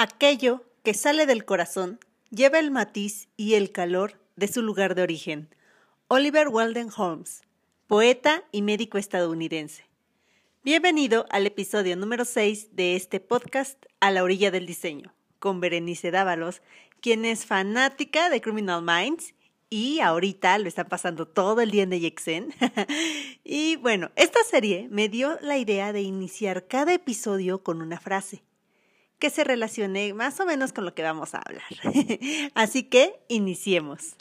Aquello que sale del corazón lleva el matiz y el calor de su lugar de origen. Oliver Walden Holmes, poeta y médico estadounidense. Bienvenido al episodio número 6 de este podcast A la orilla del diseño, con Berenice Dávalos, quien es fanática de Criminal Minds y ahorita lo está pasando todo el día en Yexen. y bueno, esta serie me dio la idea de iniciar cada episodio con una frase que se relacione más o menos con lo que vamos a hablar. Así que iniciemos.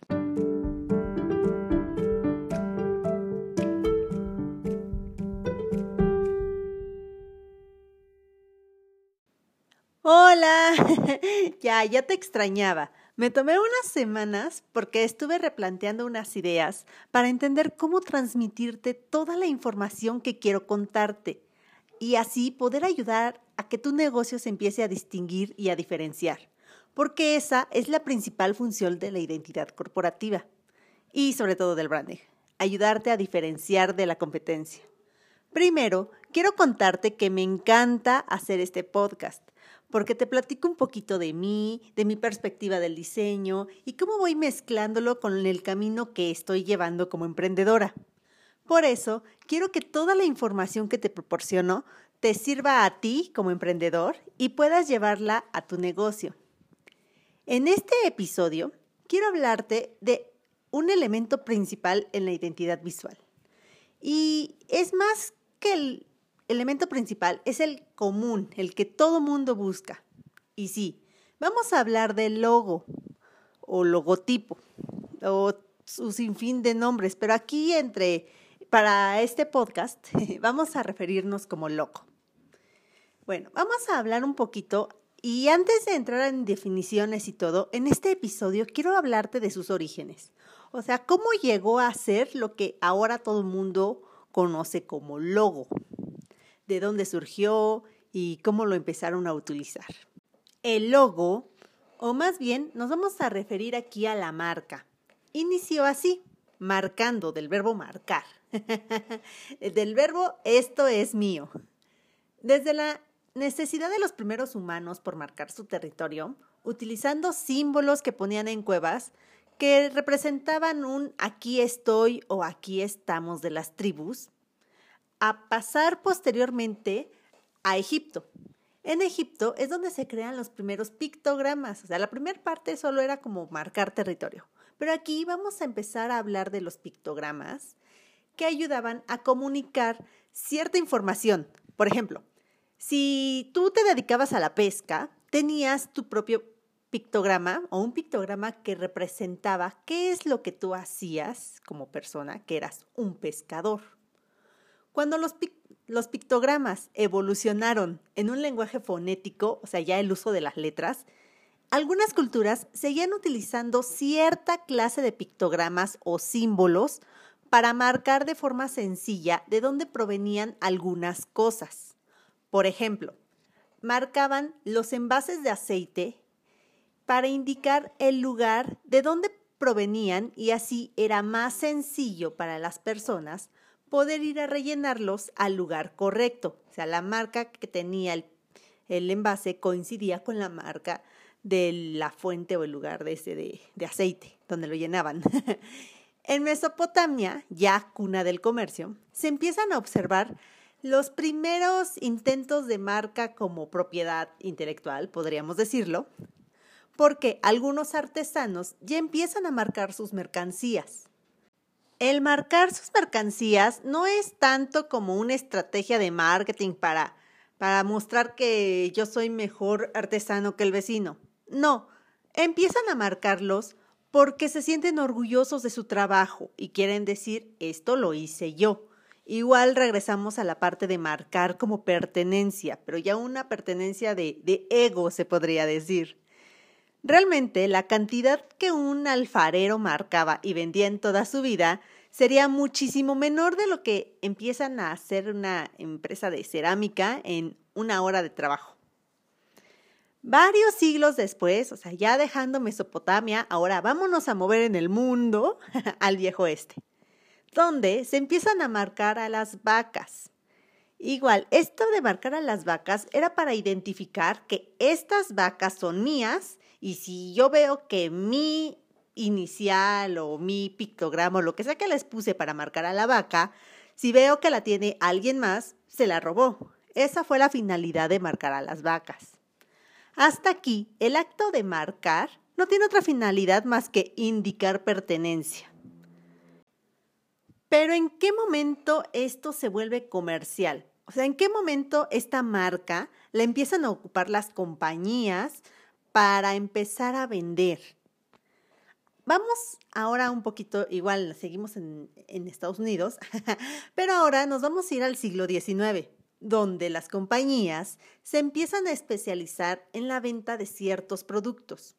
Hola, ya, ya te extrañaba. Me tomé unas semanas porque estuve replanteando unas ideas para entender cómo transmitirte toda la información que quiero contarte y así poder ayudar a que tu negocio se empiece a distinguir y a diferenciar, porque esa es la principal función de la identidad corporativa y sobre todo del branding, ayudarte a diferenciar de la competencia. Primero, quiero contarte que me encanta hacer este podcast, porque te platico un poquito de mí, de mi perspectiva del diseño y cómo voy mezclándolo con el camino que estoy llevando como emprendedora. Por eso, quiero que toda la información que te proporciono te sirva a ti como emprendedor y puedas llevarla a tu negocio. En este episodio, quiero hablarte de un elemento principal en la identidad visual. Y es más que el elemento principal, es el común, el que todo mundo busca. Y sí, vamos a hablar del logo o logotipo o su sinfín de nombres, pero aquí entre para este podcast vamos a referirnos como loco. Bueno, vamos a hablar un poquito y antes de entrar en definiciones y todo, en este episodio quiero hablarte de sus orígenes. O sea, cómo llegó a ser lo que ahora todo el mundo conoce como logo. De dónde surgió y cómo lo empezaron a utilizar. El logo, o más bien nos vamos a referir aquí a la marca. Inició así, marcando del verbo marcar. del verbo esto es mío. Desde la necesidad de los primeros humanos por marcar su territorio, utilizando símbolos que ponían en cuevas que representaban un aquí estoy o aquí estamos de las tribus, a pasar posteriormente a Egipto. En Egipto es donde se crean los primeros pictogramas, o sea, la primera parte solo era como marcar territorio, pero aquí vamos a empezar a hablar de los pictogramas que ayudaban a comunicar cierta información. Por ejemplo, si tú te dedicabas a la pesca, tenías tu propio pictograma o un pictograma que representaba qué es lo que tú hacías como persona, que eras un pescador. Cuando los, pictogramas evolucionaron en un lenguaje fonético, o sea, ya el uso de las letras, algunas culturas seguían utilizando cierta clase de pictogramas o símbolos para marcar de forma sencilla de dónde provenían algunas cosas. Por ejemplo, marcaban los envases de aceite para indicar el lugar de dónde provenían y así era más sencillo para las personas poder ir a rellenarlos al lugar correcto. O sea, la marca que tenía el, envase coincidía con la marca de la fuente o el lugar de ese de, aceite, donde lo llenaban. en Mesopotamia, ya cuna del comercio, se empiezan a observar los primeros intentos de marca como propiedad intelectual, podríamos decirlo, porque algunos artesanos ya empiezan a marcar sus mercancías. El marcar sus mercancías no es tanto como una estrategia de marketing para, para mostrar que yo soy mejor artesano que el vecino. No, empiezan a marcarlos porque se sienten orgullosos de su trabajo y quieren decir, esto lo hice yo. Igual regresamos a la parte de marcar como pertenencia, pero ya una pertenencia de, de ego se podría decir. Realmente la cantidad que un alfarero marcaba y vendía en toda su vida sería muchísimo menor de lo que empiezan a hacer una empresa de cerámica en una hora de trabajo. Varios siglos después, o sea, ya dejando Mesopotamia, ahora vámonos a mover en el mundo al viejo este donde se empiezan a marcar a las vacas. Igual, esto de marcar a las vacas era para identificar que estas vacas son mías y si yo veo que mi inicial o mi pictograma o lo que sea que les puse para marcar a la vaca, si veo que la tiene alguien más, se la robó. Esa fue la finalidad de marcar a las vacas. Hasta aquí, el acto de marcar no tiene otra finalidad más que indicar pertenencia. Pero ¿en qué momento esto se vuelve comercial? O sea, ¿en qué momento esta marca la empiezan a ocupar las compañías para empezar a vender? Vamos ahora un poquito, igual seguimos en, en Estados Unidos, pero ahora nos vamos a ir al siglo XIX, donde las compañías se empiezan a especializar en la venta de ciertos productos.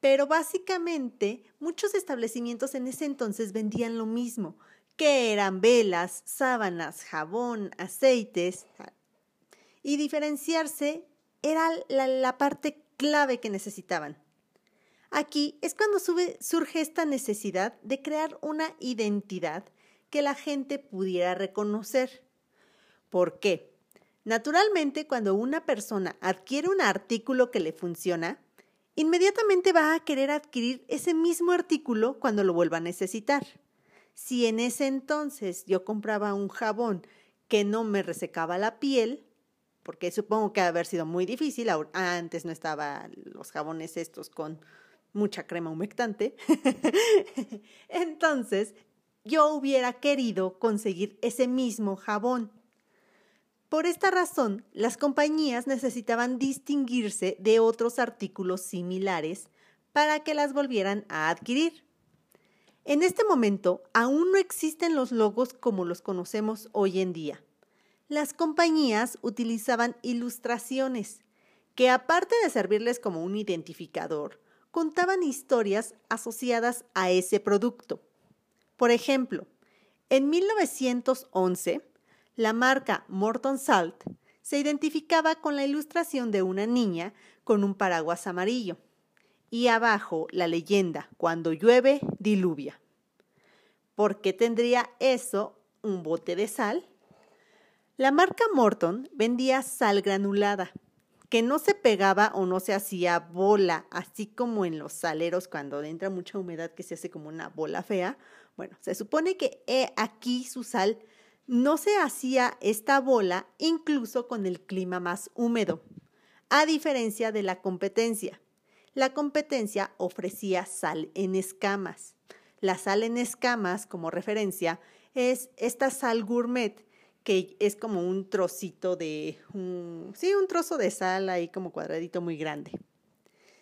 Pero básicamente muchos establecimientos en ese entonces vendían lo mismo, que eran velas, sábanas, jabón, aceites. Y diferenciarse era la, parte clave que necesitaban. Aquí es cuando surge esta necesidad de crear una identidad que la gente pudiera reconocer. ¿Por qué? Naturalmente, cuando una persona adquiere un artículo que le funciona, inmediatamente va a querer adquirir ese mismo artículo cuando lo vuelva a necesitar. Si en ese entonces yo compraba un jabón que no me resecaba la piel, porque supongo que ha haber sido muy difícil, antes no estaban los jabones estos con mucha crema humectante, entonces yo hubiera querido conseguir ese mismo jabón. Por esta razón, las compañías necesitaban distinguirse de otros artículos similares para que las volvieran a adquirir. En este momento, aún no existen los logos como los conocemos hoy en día. Las compañías utilizaban ilustraciones, que aparte de servirles como un identificador, contaban historias asociadas a ese producto. Por ejemplo, en 1911, la marca Morton Salt se identificaba con la ilustración de una niña con un paraguas amarillo y abajo la leyenda, cuando llueve, diluvia. ¿Por qué tendría eso un bote de sal? La marca Morton vendía sal granulada, que no se pegaba o no se hacía bola, así como en los saleros cuando entra mucha humedad que se hace como una bola fea. Bueno, se supone que aquí su sal no se hacía esta bola incluso con el clima más húmedo, a diferencia de la competencia. La competencia ofrecía sal en escamas. La sal en escamas, como referencia, es esta sal gourmet que es como un trocito de, sí, un trozo de sal ahí como cuadradito muy grande.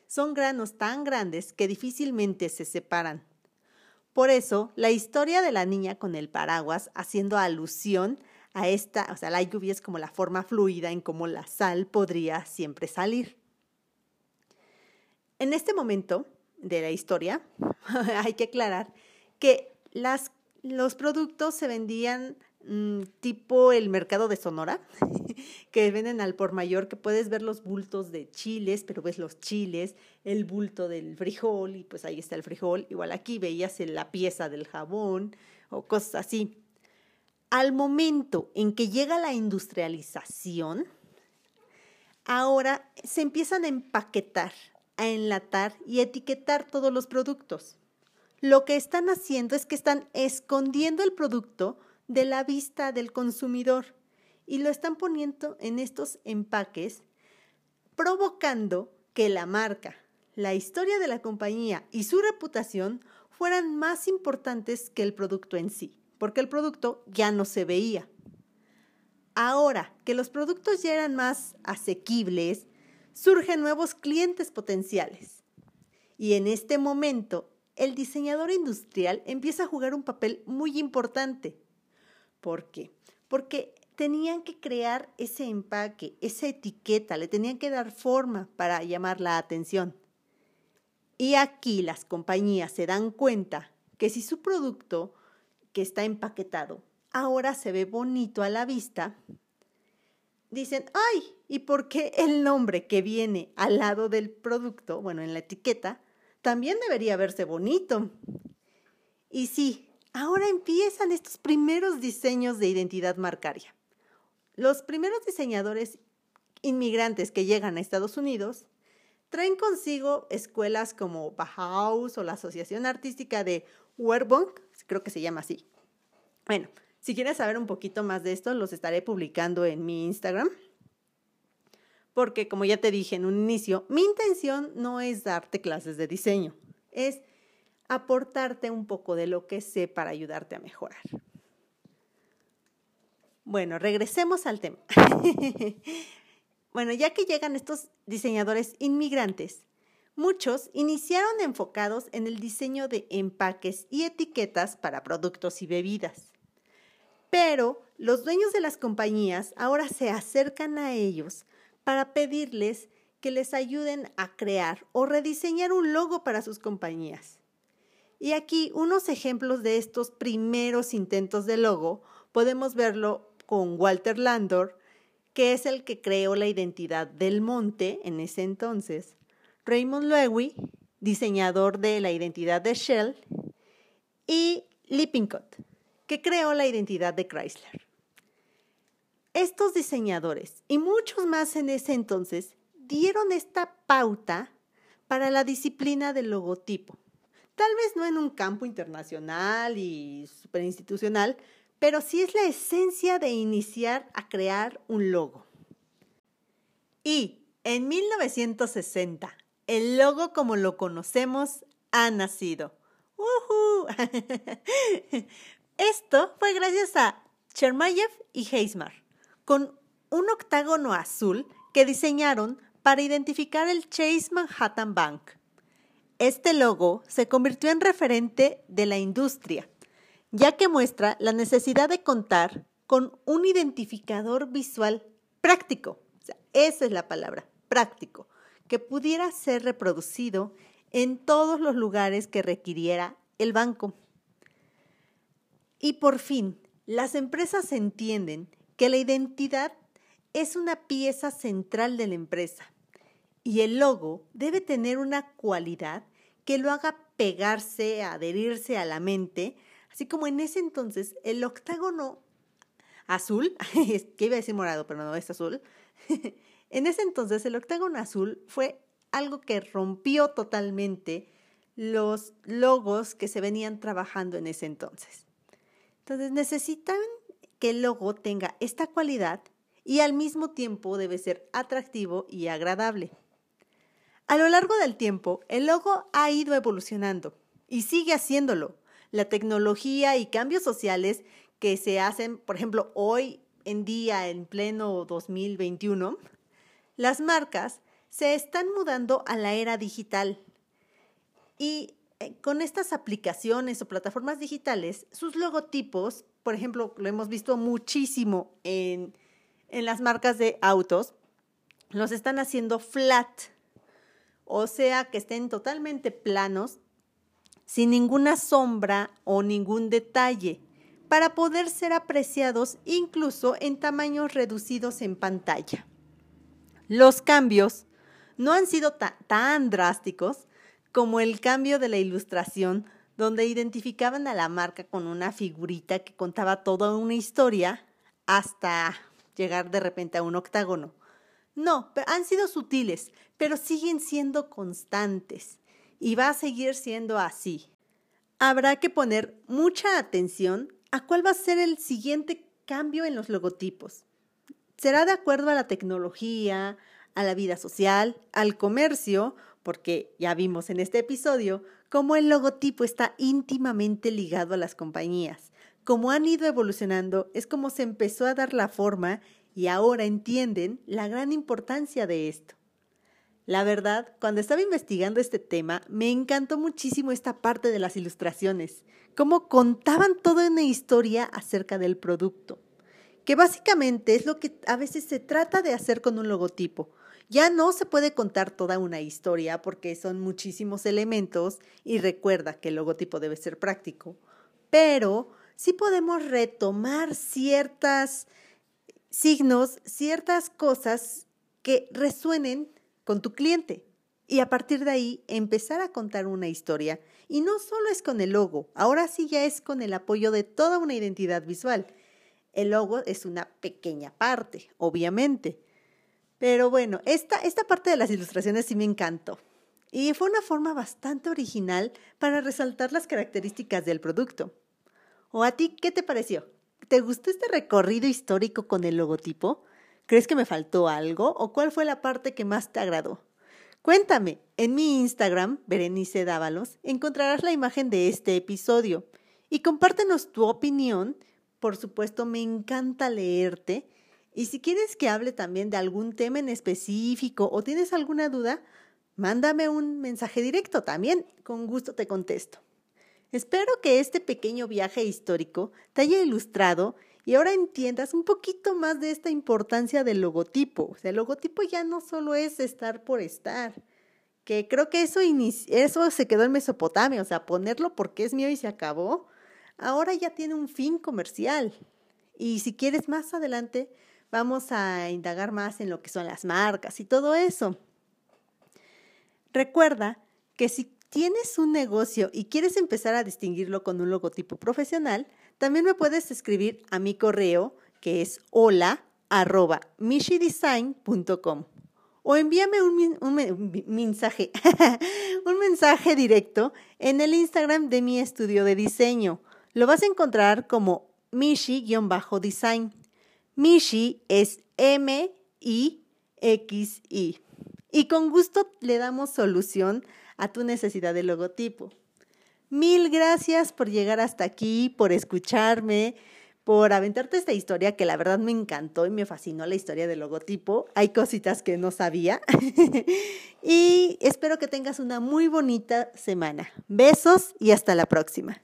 Son granos tan grandes que difícilmente se separan. Por eso, la historia de la niña con el paraguas, haciendo alusión a esta, o sea, la lluvia es como la forma fluida en cómo la sal podría siempre salir. En este momento de la historia, hay que aclarar que las, los productos se vendían Mm, tipo el mercado de Sonora, que venden al por mayor, que puedes ver los bultos de chiles, pero ves los chiles, el bulto del frijol, y pues ahí está el frijol. Igual aquí veías la pieza del jabón o cosas así. Al momento en que llega la industrialización, ahora se empiezan a empaquetar, a enlatar y etiquetar todos los productos. Lo que están haciendo es que están escondiendo el producto de la vista del consumidor y lo están poniendo en estos empaques, provocando que la marca, la historia de la compañía y su reputación fueran más importantes que el producto en sí, porque el producto ya no se veía. Ahora que los productos ya eran más asequibles, surgen nuevos clientes potenciales. Y en este momento, el diseñador industrial empieza a jugar un papel muy importante ¿Por qué? Porque tenían que crear ese empaque, esa etiqueta, le tenían que dar forma para llamar la atención. Y aquí las compañías se dan cuenta que si su producto que está empaquetado ahora se ve bonito a la vista, dicen, ay, ¿y por qué el nombre que viene al lado del producto, bueno, en la etiqueta, también debería verse bonito? Y sí, ahora empiezan estos primeros diseños de identidad marcaria. los primeros diseñadores inmigrantes que llegan a Estados Unidos traen consigo escuelas como Bauhaus o la Asociación Artística de Werbung, creo que se llama así. Bueno, si quieres saber un poquito más de esto, los estaré publicando en mi Instagram. Porque como ya te dije en un inicio, mi intención no es darte clases de diseño, es aportarte un poco de lo que sé para ayudarte a mejorar. Bueno, regresemos al tema. bueno, ya que llegan estos diseñadores inmigrantes, muchos iniciaron enfocados en el diseño de empaques y etiquetas para productos y bebidas. Pero los dueños de las compañías ahora se acercan a ellos para pedirles que les ayuden a crear o rediseñar un logo para sus compañías. Y aquí unos ejemplos de estos primeros intentos de logo podemos verlo con Walter Landor, que es el que creó la identidad del monte en ese entonces, Raymond Loewy, diseñador de la identidad de Shell, y Lippincott, que creó la identidad de Chrysler. Estos diseñadores y muchos más en ese entonces dieron esta pauta para la disciplina del logotipo. Tal vez no en un campo internacional y superinstitucional, pero sí es la esencia de iniciar a crear un logo. Y en 1960, el logo como lo conocemos ha nacido. Esto fue gracias a Chermayev y Heismar, con un octágono azul que diseñaron para identificar el Chase Manhattan Bank. Este logo se convirtió en referente de la industria ya que muestra la necesidad de contar con un identificador visual práctico. esa es la palabra, práctico, que pudiera ser reproducido en todos los lugares que requiriera el banco. Y por fin, las empresas entienden que la identidad es una pieza central de la empresa y el logo debe tener una cualidad que lo haga pegarse, adherirse a la mente, Así como en ese entonces el octágono azul, que iba a decir morado, pero no es azul, en ese entonces el octágono azul fue algo que rompió totalmente los logos que se venían trabajando en ese entonces. Entonces necesitan que el logo tenga esta cualidad y al mismo tiempo debe ser atractivo y agradable. A lo largo del tiempo, el logo ha ido evolucionando y sigue haciéndolo la tecnología y cambios sociales que se hacen, por ejemplo, hoy en día, en pleno 2021, las marcas se están mudando a la era digital. Y eh, con estas aplicaciones o plataformas digitales, sus logotipos, por ejemplo, lo hemos visto muchísimo en, en las marcas de autos, los están haciendo flat, o sea, que estén totalmente planos sin ninguna sombra o ningún detalle, para poder ser apreciados incluso en tamaños reducidos en pantalla. Los cambios no han sido tan drásticos como el cambio de la ilustración, donde identificaban a la marca con una figurita que contaba toda una historia hasta llegar de repente a un octágono. No, han sido sutiles, pero siguen siendo constantes y va a seguir siendo así. Habrá que poner mucha atención a cuál va a ser el siguiente cambio en los logotipos. Será de acuerdo a la tecnología, a la vida social, al comercio, porque ya vimos en este episodio cómo el logotipo está íntimamente ligado a las compañías. Como han ido evolucionando, es como se empezó a dar la forma y ahora entienden la gran importancia de esto. La verdad, cuando estaba investigando este tema, me encantó muchísimo esta parte de las ilustraciones, cómo contaban toda una historia acerca del producto, que básicamente es lo que a veces se trata de hacer con un logotipo. Ya no se puede contar toda una historia porque son muchísimos elementos y recuerda que el logotipo debe ser práctico, pero sí podemos retomar ciertas signos, ciertas cosas que resuenen con tu cliente y a partir de ahí empezar a contar una historia. Y no solo es con el logo, ahora sí ya es con el apoyo de toda una identidad visual. El logo es una pequeña parte, obviamente. Pero bueno, esta, esta parte de las ilustraciones sí me encantó. Y fue una forma bastante original para resaltar las características del producto. ¿O a ti qué te pareció? ¿Te gustó este recorrido histórico con el logotipo? ¿Crees que me faltó algo o cuál fue la parte que más te agradó? Cuéntame, en mi Instagram, Berenice Dávalos, encontrarás la imagen de este episodio y compártenos tu opinión. Por supuesto, me encanta leerte. Y si quieres que hable también de algún tema en específico o tienes alguna duda, mándame un mensaje directo también, con gusto te contesto. Espero que este pequeño viaje histórico te haya ilustrado y ahora entiendas un poquito más de esta importancia del logotipo. O sea, el logotipo ya no solo es estar por estar, que creo que eso, eso se quedó en Mesopotamia, o sea, ponerlo porque es mío y se acabó, ahora ya tiene un fin comercial. Y si quieres más adelante, vamos a indagar más en lo que son las marcas y todo eso. Recuerda que si tienes un negocio y quieres empezar a distinguirlo con un logotipo profesional, también me puedes escribir a mi correo que es hola arroba mishidesign.com o envíame un, mensaje, un mensaje directo en el Instagram de mi estudio de diseño. Lo vas a encontrar como Mishi-design. Mishi es M-I-X-I. Y con gusto le damos solución a tu necesidad de logotipo. Mil gracias por llegar hasta aquí, por escucharme, por aventarte esta historia que la verdad me encantó y me fascinó la historia del logotipo. Hay cositas que no sabía. y espero que tengas una muy bonita semana. Besos y hasta la próxima.